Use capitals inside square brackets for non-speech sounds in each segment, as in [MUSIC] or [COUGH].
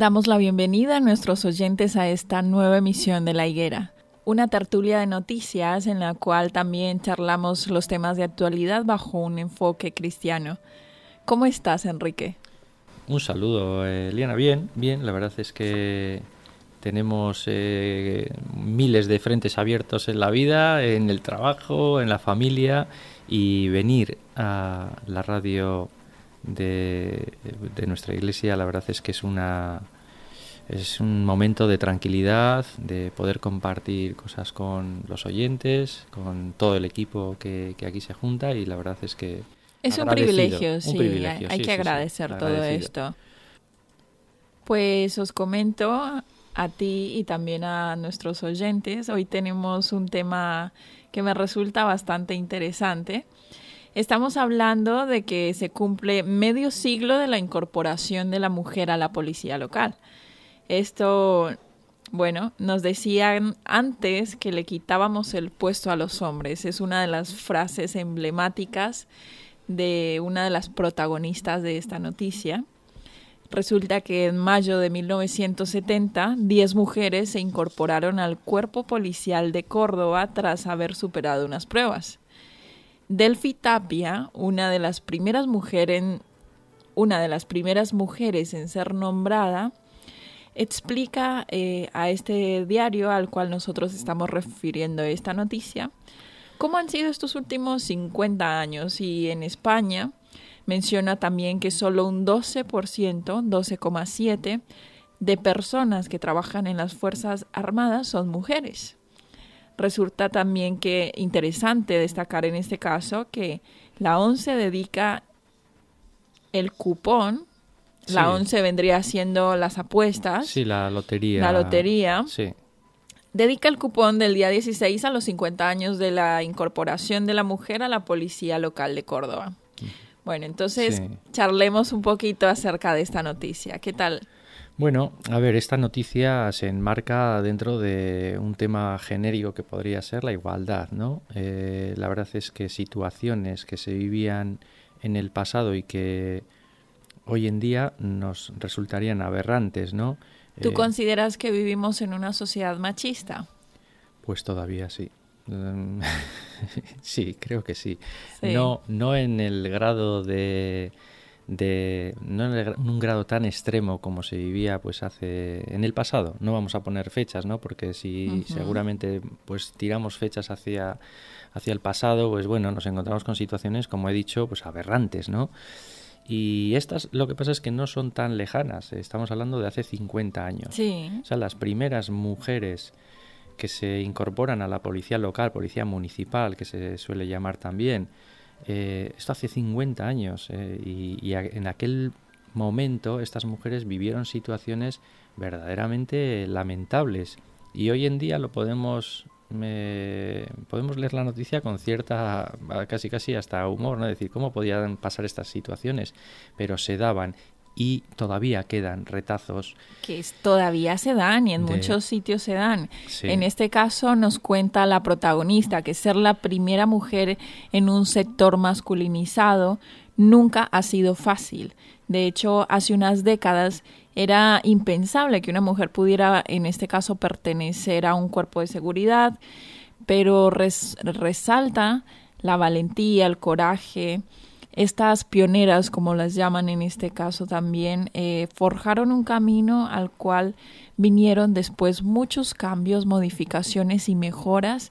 Damos la bienvenida a nuestros oyentes a esta nueva emisión de La Higuera, una tertulia de noticias en la cual también charlamos los temas de actualidad bajo un enfoque cristiano. ¿Cómo estás, Enrique? Un saludo, Eliana. Bien, bien. La verdad es que tenemos eh, miles de frentes abiertos en la vida, en el trabajo, en la familia y venir a la radio de, nuestra iglesia, la verdad es que es una es un momento de tranquilidad, de poder compartir cosas con los oyentes, con todo el equipo que, aquí se junta y la verdad es que es un privilegio, sí, hay, que agradecer todo esto. Pues os comento a ti y también a nuestros oyentes, hoy tenemos un tema que me resulta bastante interesante Estamos hablando de que se cumple medio siglo de la incorporación de la mujer a la policía local. Esto, bueno, nos decían antes que le quitábamos el puesto a los hombres. Es una de las frases emblemáticas de una de las protagonistas de esta noticia. Resulta que en mayo de 1970, 10 mujeres se incorporaron al cuerpo policial de Córdoba tras haber superado unas pruebas. Delphi Tapia, una de las primeras mujeres, una de las primeras mujeres en ser nombrada, explica eh, a este diario al cual nosotros estamos refiriendo esta noticia cómo han sido estos últimos 50 años y en España menciona también que solo un 12%, 12,7% de personas que trabajan en las Fuerzas Armadas son mujeres. Resulta también que interesante destacar en este caso que la ONCE dedica el cupón, la ONCE vendría siendo las apuestas. Sí, la lotería. La lotería. Sí. Dedica el cupón del día 16 a los 50 años de la incorporación de la mujer a la policía local de Córdoba. Bueno, entonces charlemos un poquito acerca de esta noticia. ¿Qué tal? Bueno, a ver, esta noticia se enmarca dentro de un tema genérico que podría ser la igualdad, ¿no? Eh, la verdad es que situaciones que se vivían en el pasado y que hoy en día nos resultarían aberrantes, ¿no? ¿Tú eh, consideras que vivimos en una sociedad machista? Pues todavía sí. [LAUGHS] sí, creo que sí. No, no en el grado de de no en un grado tan extremo como se vivía pues hace en el pasado. No vamos a poner fechas no porque si seguramente pues tiramos fechas hacia hacia el pasado pues bueno nos encontramos con situaciones como he dicho pues aberrantes no y estas lo que pasa es que no son tan lejanas. Estamos hablando de hace 50 años. Sí. o sea las primeras mujeres que se incorporan a la policía local policía municipal que se suele llamar también eh, esto hace 50 años eh, y, en aquel momento estas mujeres vivieron situaciones verdaderamente lamentables y hoy en día lo podemos podemos leer la noticia con cierta, casi casi hasta humor, ¿no? Decir, ¿cómo podían pasar estas situaciones? Pero se daban y todavía quedan retazos. Que todavía se dan y en muchos sitios se dan. En este caso nos cuenta la protagonista que ser la primera mujer en un sector masculinizado nunca ha sido fácil. De hecho, hace unas décadas era impensable que una mujer pudiera, en este caso, pertenecer a un cuerpo de seguridad, pero resalta la valentía, el coraje, estas pioneras, como las llaman en este caso también, eh, forjaron un camino al cual vinieron después muchos cambios, modificaciones y mejoras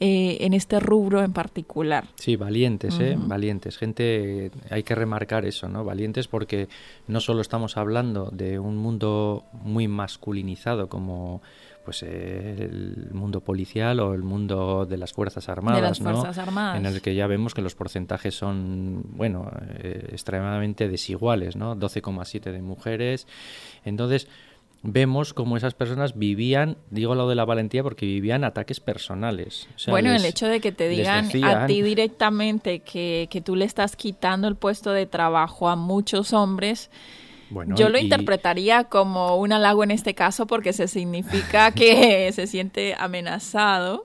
eh, en este rubro en particular. Sí, valientes, ¿eh? Valientes. Gente, hay que remarcar eso, ¿no? Valientes porque no solo estamos hablando de un mundo muy masculinizado como pues el mundo policial o el mundo de las fuerzas armadas, en el que ya vemos que los porcentajes son bueno eh, extremadamente desiguales, ¿no? 12,7 de mujeres, entonces vemos cómo esas personas vivían, digo lo de la valentía porque vivían ataques personales. bueno, el hecho de que te digan a ti directamente que, que tú le estás quitando el puesto de trabajo a muchos hombres, yo lo interpretaría como un halago en este caso porque se significa [LAUGHS] que se siente amenazado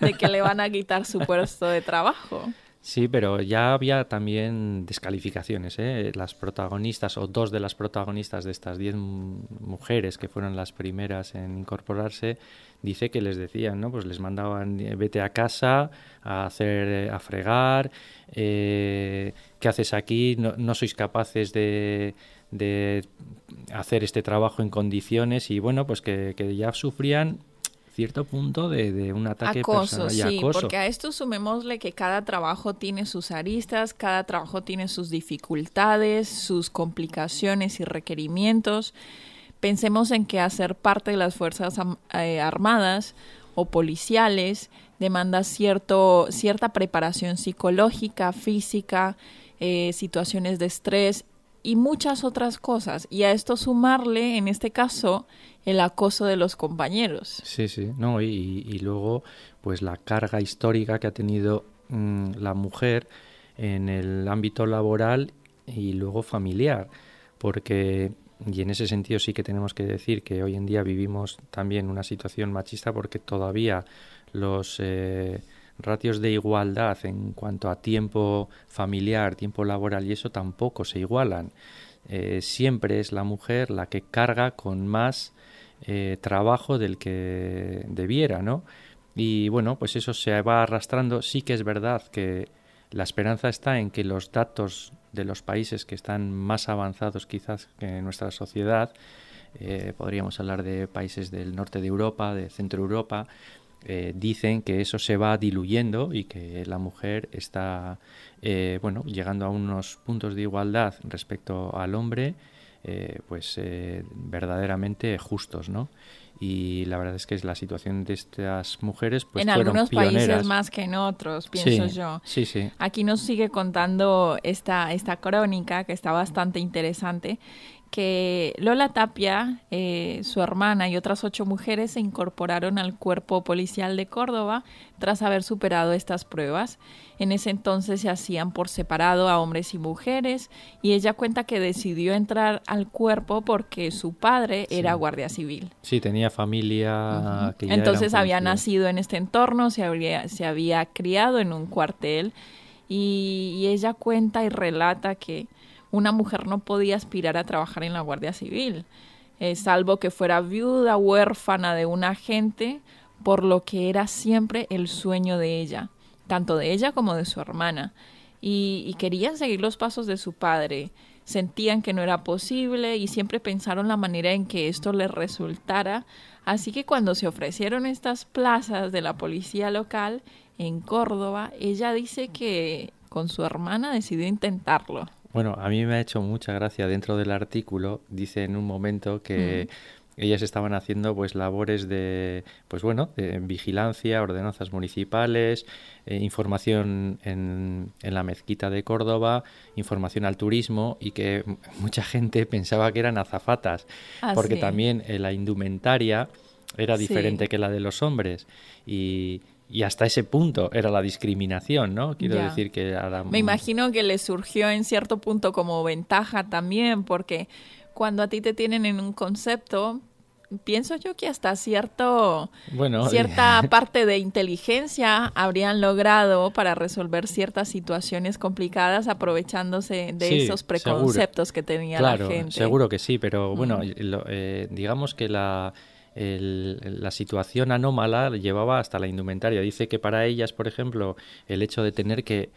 de que le van a [LAUGHS] quitar su puesto de trabajo. Sí, pero ya había también descalificaciones. ¿eh? Las protagonistas o dos de las protagonistas de estas diez mujeres que fueron las primeras en incorporarse, dice que les decían, ¿no? Pues les mandaban eh, vete a casa a hacer, eh, a fregar, ¿qué haces aquí? no sois capaces de, de hacer este trabajo en condiciones y bueno, pues que, ya sufrían cierto punto de, un ataque acoso, personal sí, porque a esto sumémosle que cada trabajo tiene sus aristas, cada trabajo tiene sus dificultades, sus complicaciones y requerimientos. Pensemos en que hacer parte de las Fuerzas eh, Armadas o policiales demanda cierto, cierta preparación psicológica, física, eh, situaciones de estrés y muchas otras cosas. Y a esto sumarle, en este caso, el acoso de los compañeros. Sí, sí, no, y, luego, pues la carga histórica que ha tenido mm, la mujer en el ámbito laboral y luego familiar, porque, y en ese sentido sí que tenemos que decir que hoy en día vivimos también una situación machista porque todavía los... Eh, ratios de igualdad en cuanto a tiempo familiar, tiempo laboral y eso tampoco se igualan. Eh, siempre es la mujer la que carga con más eh, trabajo del que debiera, ¿no? Y bueno, pues eso se va arrastrando. Sí que es verdad que la esperanza está en que los datos de los países que están más avanzados quizás que nuestra sociedad, eh, podríamos hablar de países del norte de Europa, de centro Europa, eh, dicen que eso se va diluyendo y que la mujer está eh, bueno llegando a unos puntos de igualdad respecto al hombre pues verdaderamente justos no y la verdad es que es la situación de estas mujeres pues en algunos países más que en otros pienso yo sí sí aquí nos sigue contando esta esta crónica que está bastante interesante que Lola Tapia, eh, su hermana y otras ocho mujeres se incorporaron al cuerpo policial de Córdoba tras haber superado estas pruebas. En ese entonces se hacían por separado a hombres y mujeres y ella cuenta que decidió entrar al cuerpo porque su padre era guardia civil. Sí, tenía familia. que entonces había nacido en este entorno, se había, se había criado en un cuartel y ella cuenta y relata que una mujer no podía aspirar a trabajar en la Guardia Civil, eh, salvo que fuera viuda, huérfana de un agente, por lo que era siempre el sueño de ella, tanto de ella como de su hermana, y, y querían seguir los pasos de su padre. Sentían que no era posible y siempre pensaron la manera en que esto les resultara. Así que cuando se ofrecieron estas plazas de la policía local en Córdoba, ella dice que con su hermana decidió intentarlo. Bueno, a mí me ha hecho mucha gracia dentro del artículo, dice en un momento que ellas estaban haciendo pues labores de pues bueno, de vigilancia, ordenanzas municipales, eh, información en, en, la mezquita de Córdoba, información al turismo y que [LAUGHS] mucha gente pensaba que eran azafatas, ah, porque también en la indumentaria era diferente que la de los hombres y, y hasta ese punto era la discriminación, ¿no? Quiero decir que Me imagino que le surgió en cierto punto como ventaja también, porque cuando a ti te tienen en un concepto, pienso yo que hasta cierto bueno, [LAUGHS] cierta parte de inteligencia habrían logrado para resolver ciertas situaciones complicadas aprovechándose de esos preconceptos que tenía la gente. Seguro que sí, pero bueno, eh, digamos que la la situación anómala llevaba hasta la indumentaria. Dice que para ellas, por ejemplo, el hecho de tener que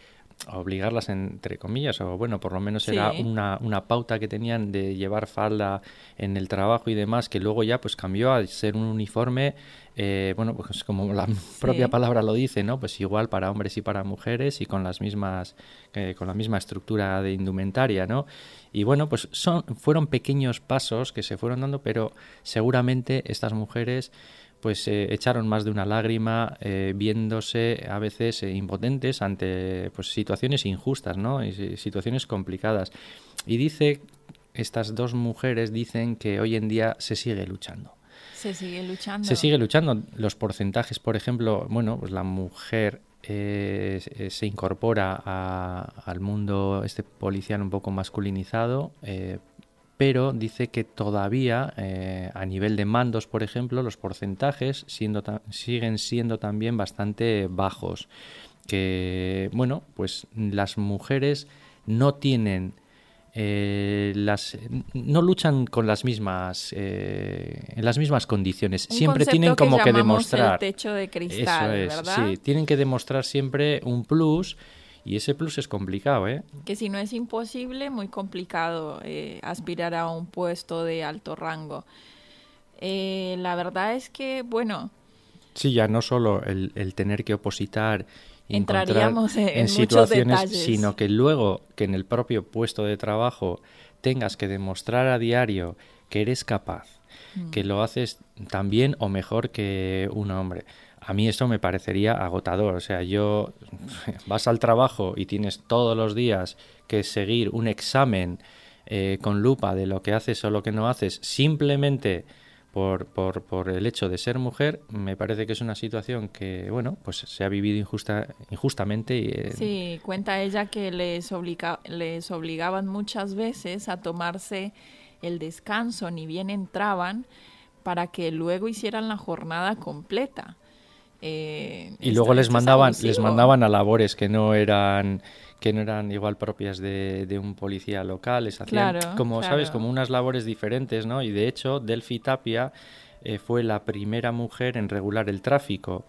obligarlas entre comillas o bueno por lo menos era una, una, pauta que tenían de llevar falda en el trabajo y demás que luego ya pues cambió a ser un uniforme eh, bueno pues como la [LAUGHS] propia palabra lo dice no pues igual para hombres y para mujeres y con las mismas eh, con la misma estructura de indumentaria no y bueno, pues son, fueron pequeños pasos que se fueron dando, pero seguramente estas mujeres pues eh, echaron más de una lágrima eh, viéndose a veces eh, impotentes ante pues situaciones injustas, ¿no? Y situaciones complicadas. Y dice, estas dos mujeres dicen que hoy en día se sigue luchando. Se sigue luchando. Se sigue luchando. Los porcentajes, por ejemplo, bueno, pues la mujer eh, se incorpora al mundo este policial un poco masculinizado, eh, pero dice que todavía eh, a nivel de mandos, por ejemplo, los porcentajes siendo siguen siendo también bastante bajos. Que, bueno, pues las mujeres no tienen eh, las no luchan con las mismas eh, en las mismas condiciones. Siempre tienen como que, demostrar el techo de cristal eso es, sí tienen que demostrar siempre un plus y ese plus es complicado eh que si no es imposible muy complicado eh, aspirar a un puesto de alto rango la verdad es que bueno sí ya no solo el, el tener que opositar entraríamos en, situaciones, sino que luego que en el propio puesto de trabajo tengas que demostrar a diario que eres capaz, mm. que lo haces tan bien o mejor que un hombre. A mí esto me parecería agotador. O sea, yo [LAUGHS] vas al trabajo y tienes todos los días que seguir un examen eh, con lupa de lo que haces o lo que no haces, simplemente por, por, por, el hecho de ser mujer, me parece que es una situación que, bueno, pues se ha vivido injusta, injustamente. Y, eh, Sí, cuenta ella que les, obliga, les obligaban muchas veces a tomarse el descanso, ni bien entraban, para que luego hicieran la jornada completa. Eh, y luego les mandaban, les mandaban a labores que no eran que no eran igual propias de, un policía local, les hacían como, ¿sabes? Como unas labores diferentes, ¿no? Y de hecho, Delphi Tapia eh, fue la primera mujer en regular el tráfico.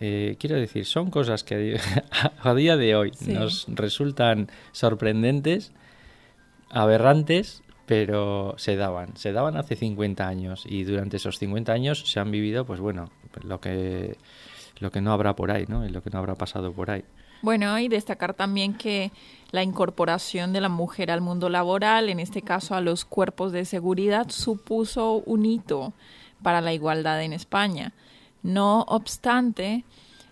Eh, quiero decir, son cosas que a [LAUGHS] día de hoy nos resultan sorprendentes, aberrantes, pero se daban, se daban hace 50 años y durante esos 50 años se han vivido, pues bueno, lo que, lo que no habrá por ahí, ¿no? Y lo que no habrá pasado por ahí. Bueno, y destacar también que la incorporación de la mujer al mundo laboral, en este caso a los cuerpos de seguridad, supuso un hito para la igualdad en España. No obstante,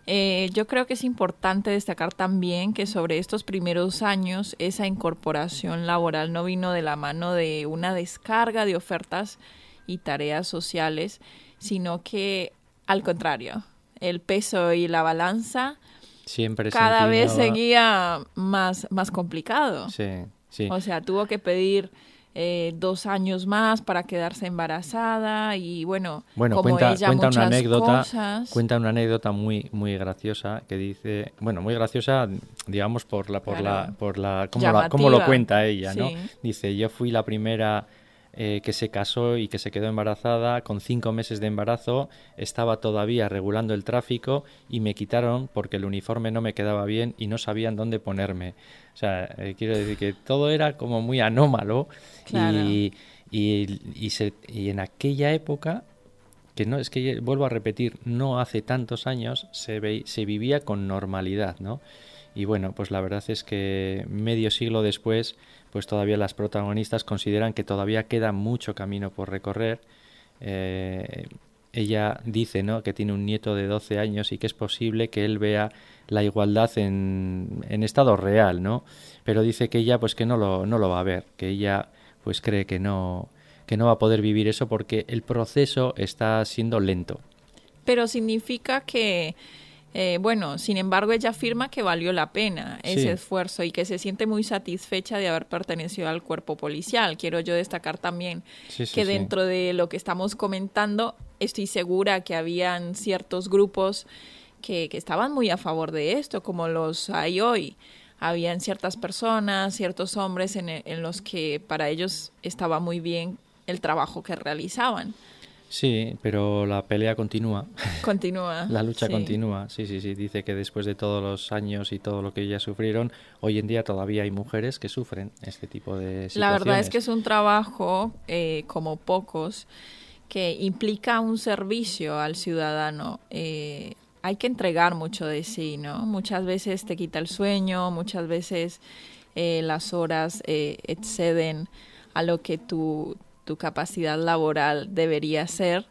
eh, yo creo que es importante destacar también que sobre estos primeros años esa incorporación laboral no vino de la mano de una descarga de ofertas y tareas sociales, sino que al contrario, el peso y la balanza Siempre cada vez seguía más, más complicado. Sí, sí. O sea, tuvo que pedir eh, dos años más para quedarse embarazada y bueno, bueno como cuenta, ella cuenta muchas una anécdota, cosas. cuenta una anécdota muy muy graciosa que dice, bueno, muy graciosa, digamos por la por la por la cómo, lo cuenta ella, ¿no? Dice, yo fui la primera eh, que se casó y que se quedó embarazada, con cinco meses de embarazo, estaba todavía regulando el tráfico y me quitaron porque el uniforme no me quedaba bien y no sabían dónde ponerme. O sea, eh, quiero decir que todo era como muy anómalo y, y, y, en aquella época que no es que vuelvo a repetir, no hace tantos años se, ve, se vivía con normalidad, ¿no? Y bueno, pues la verdad es que medio siglo después pues todavía las protagonistas consideran que todavía queda mucho camino por recorrer. Eh, ella dice ¿no? que tiene un nieto de 12 años y que es posible que él vea la igualdad en, en estado real, ¿no? Pero dice que ella pues que no lo, no lo va a ver, que ella pues cree que no, que no va a poder vivir eso porque el proceso está siendo lento. Pero significa que eh, bueno, sin embargo, ella afirma que valió la pena ese esfuerzo y que se siente muy satisfecha de haber pertenecido al cuerpo policial. Quiero yo destacar también que dentro de lo que estamos comentando, estoy segura que habían ciertos grupos que, que estaban muy a favor de esto, como los hay hoy habían ciertas personas, ciertos hombres en, en, los que para ellos estaba muy bien el trabajo que realizaban. Sí, pero la pelea continúa. Continúa. [LAUGHS] la lucha continúa. Sí, sí, sí. Dice que después de todos los años y todo lo que ellas sufrieron, hoy en día todavía hay mujeres que sufren este tipo de situaciones. La verdad es que es un trabajo, eh, como pocos, que implica un servicio al ciudadano. Eh, hay que entregar mucho de sí, ¿no? Muchas veces te quita el sueño, muchas veces eh, las horas exceden a lo que tú tu capacidad laboral debería ser.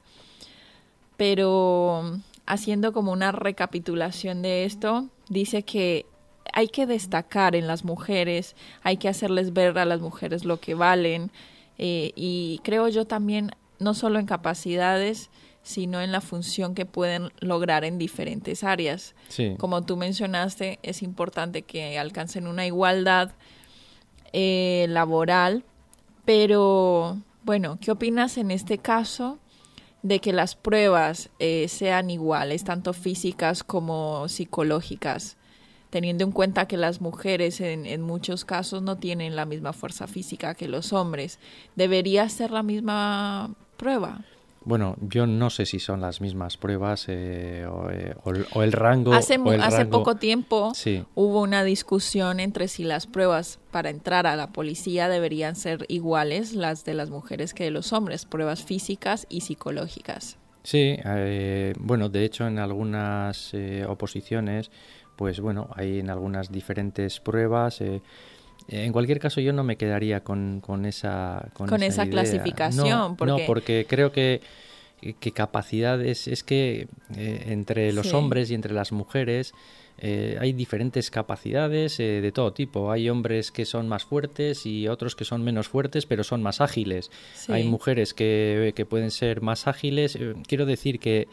Pero haciendo como una recapitulación de esto, dice que hay que destacar en las mujeres, hay que hacerles ver a las mujeres lo que valen eh, y creo yo también no solo en capacidades, sino en la función que pueden lograr en diferentes áreas. Como tú mencionaste, es importante que alcancen una igualdad eh, laboral, pero bueno, ¿qué opinas en este caso de que las pruebas eh, sean iguales, tanto físicas como psicológicas, teniendo en cuenta que las mujeres en, en muchos casos no tienen la misma fuerza física que los hombres? ¿Debería ser la misma prueba? Bueno, yo no sé si son las mismas pruebas eh, eh, o, el rango. Hace, hace poco tiempo hubo una discusión entre si las pruebas para entrar a la policía deberían ser iguales las de las mujeres que de los hombres, pruebas físicas y psicológicas. Sí, eh, bueno, de hecho en algunas oposiciones, pues bueno, hay en algunas diferentes pruebas. En cualquier caso, yo no me quedaría con, con esa Con, esa, clasificación. porque... No, porque creo que, que capacidades... Es que eh, entre los hombres y entre las mujeres eh, hay diferentes capacidades eh, de todo tipo. Hay hombres que son más fuertes y otros que son menos fuertes, pero son más ágiles. Hay mujeres que, que pueden ser más ágiles. quiero decir que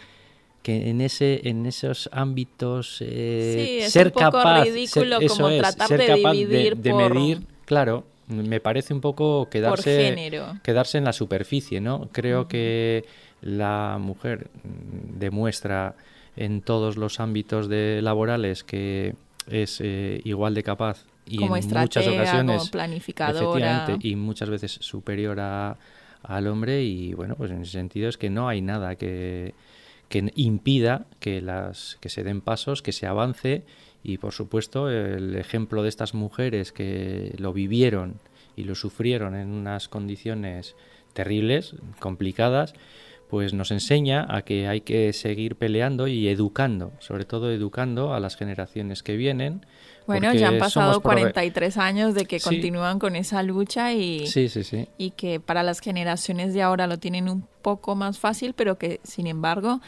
que en ese en esos ámbitos eh, sí, es ser un poco capaz ridículo como tratar de dividir de, medir claro me parece un poco quedarse quedarse en la superficie no creo que la mujer demuestra en todos los ámbitos de laborales que es eh, igual de capaz y en muchas ocasiones como planificadora. y muchas veces superior a, al hombre y bueno pues en ese sentido es que no hay nada que que impida que, las, que se den pasos, que se avance. Y por supuesto el ejemplo de estas mujeres que lo vivieron y lo sufrieron en unas condiciones terribles, complicadas, pues nos enseña a que hay que seguir peleando y educando, sobre todo educando a las generaciones que vienen. Bueno, ya han pasado 43 años de que continúan con esa lucha y, sí, sí, sí. y que para las generaciones de ahora lo tienen un poco más fácil, pero que sin embargo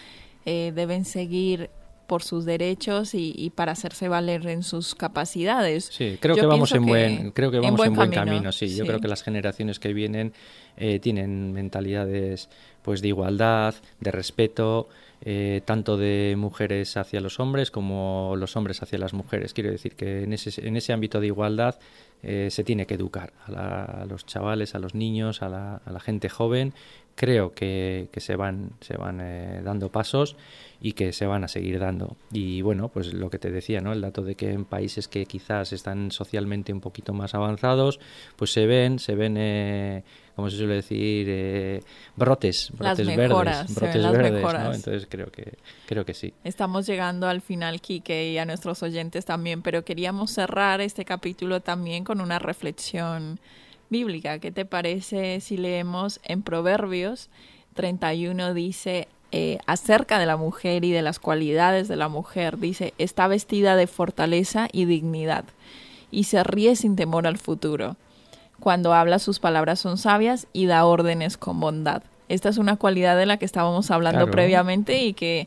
eh, deben seguir por sus derechos y, para hacerse valer en sus capacidades. Sí, creo que vamos en buen, creo que vamos en buen, camino. sí. Yo creo que las generaciones que vienen eh, tienen mentalidades pues de igualdad, de respeto, eh, tanto de mujeres hacia los hombres como los hombres hacia las mujeres. Quiero decir que en ese, en ese ámbito de igualdad se tiene que educar a, los chavales, a los niños, a la, a la gente joven creo que, que se van, se van eh, dando pasos y que se van a seguir dando. Y bueno, pues lo que te decía, ¿no? El dato de que en países que quizás están socialmente un poquito más avanzados, pues se ven, se ven, eh, como se suele decir, eh, brotes, brotes verdes, brotes verdes, ¿no? Entonces creo que, creo que sí. Estamos llegando al final, Quique, y a nuestros oyentes también, pero queríamos cerrar este capítulo también con una reflexión bíblica. ¿Qué te parece si leemos en Proverbios 31 dice eh, acerca de la mujer y de las cualidades de la mujer? Dice, está vestida de fortaleza y dignidad y se ríe sin temor al futuro. Cuando habla sus palabras son sabias y da órdenes con bondad. Esta es una cualidad de la que estábamos hablando previamente y que,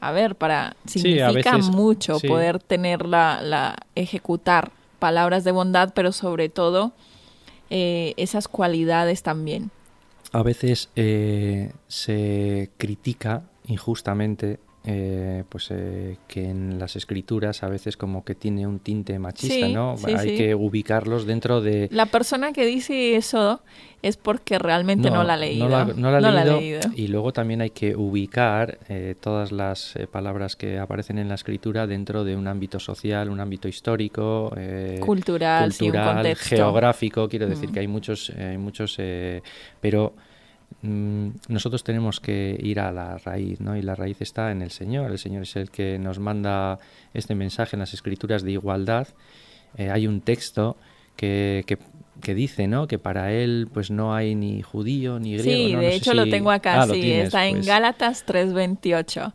a ver, para significa mucho poder tenerla, la ejecutar palabras de bondad, pero sobre todo eh, esas cualidades también. a veces eh, se critica injustamente eh, pues eh, que en las escrituras a veces como que tiene un tinte machista, ¿no? Hay que ubicarlos dentro de... La persona que dice eso es porque realmente no, la ha leído. No la, ha, leído, Y luego también hay que ubicar eh, todas las palabras que aparecen en la escritura dentro de un ámbito social, un ámbito histórico, cultural, cultural geográfico. Quiero decir mm. que hay muchos, hay muchos pero nosotros tenemos que ir a la raíz, ¿no? Y la raíz está en el Señor. El Señor es el que nos manda este mensaje en las Escrituras de igualdad. Eh, hay un texto que, que, dice, ¿no? Que para él, pues no hay ni judío ni griego. Sí, de hecho lo tengo acá, ah, sí, está en pues. Gálatas 3.28.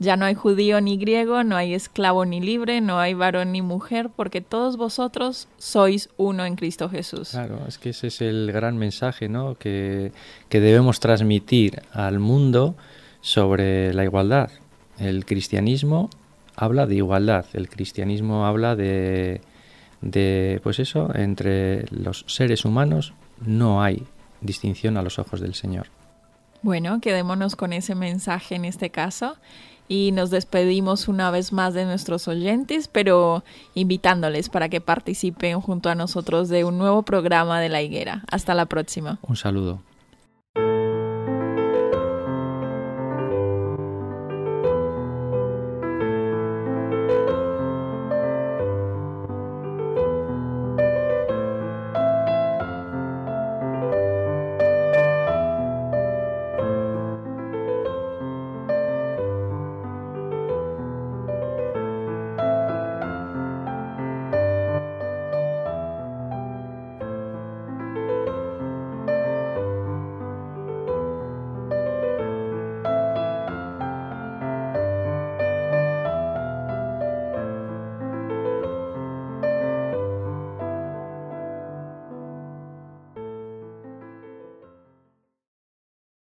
Ya no hay judío ni griego, no hay esclavo ni libre, no hay varón ni mujer, porque todos vosotros sois uno en Cristo Jesús. Claro, es que ese es el gran mensaje ¿no? que, debemos transmitir al mundo sobre la igualdad. El cristianismo habla de igualdad, el cristianismo habla de, de, pues eso, entre los seres humanos no hay distinción a los ojos del Señor. Bueno, quedémonos con ese mensaje en este caso y nos despedimos una vez más de nuestros oyentes, pero invitándoles para que participen junto a nosotros de un nuevo programa de La Higuera. Hasta la próxima. Un saludo.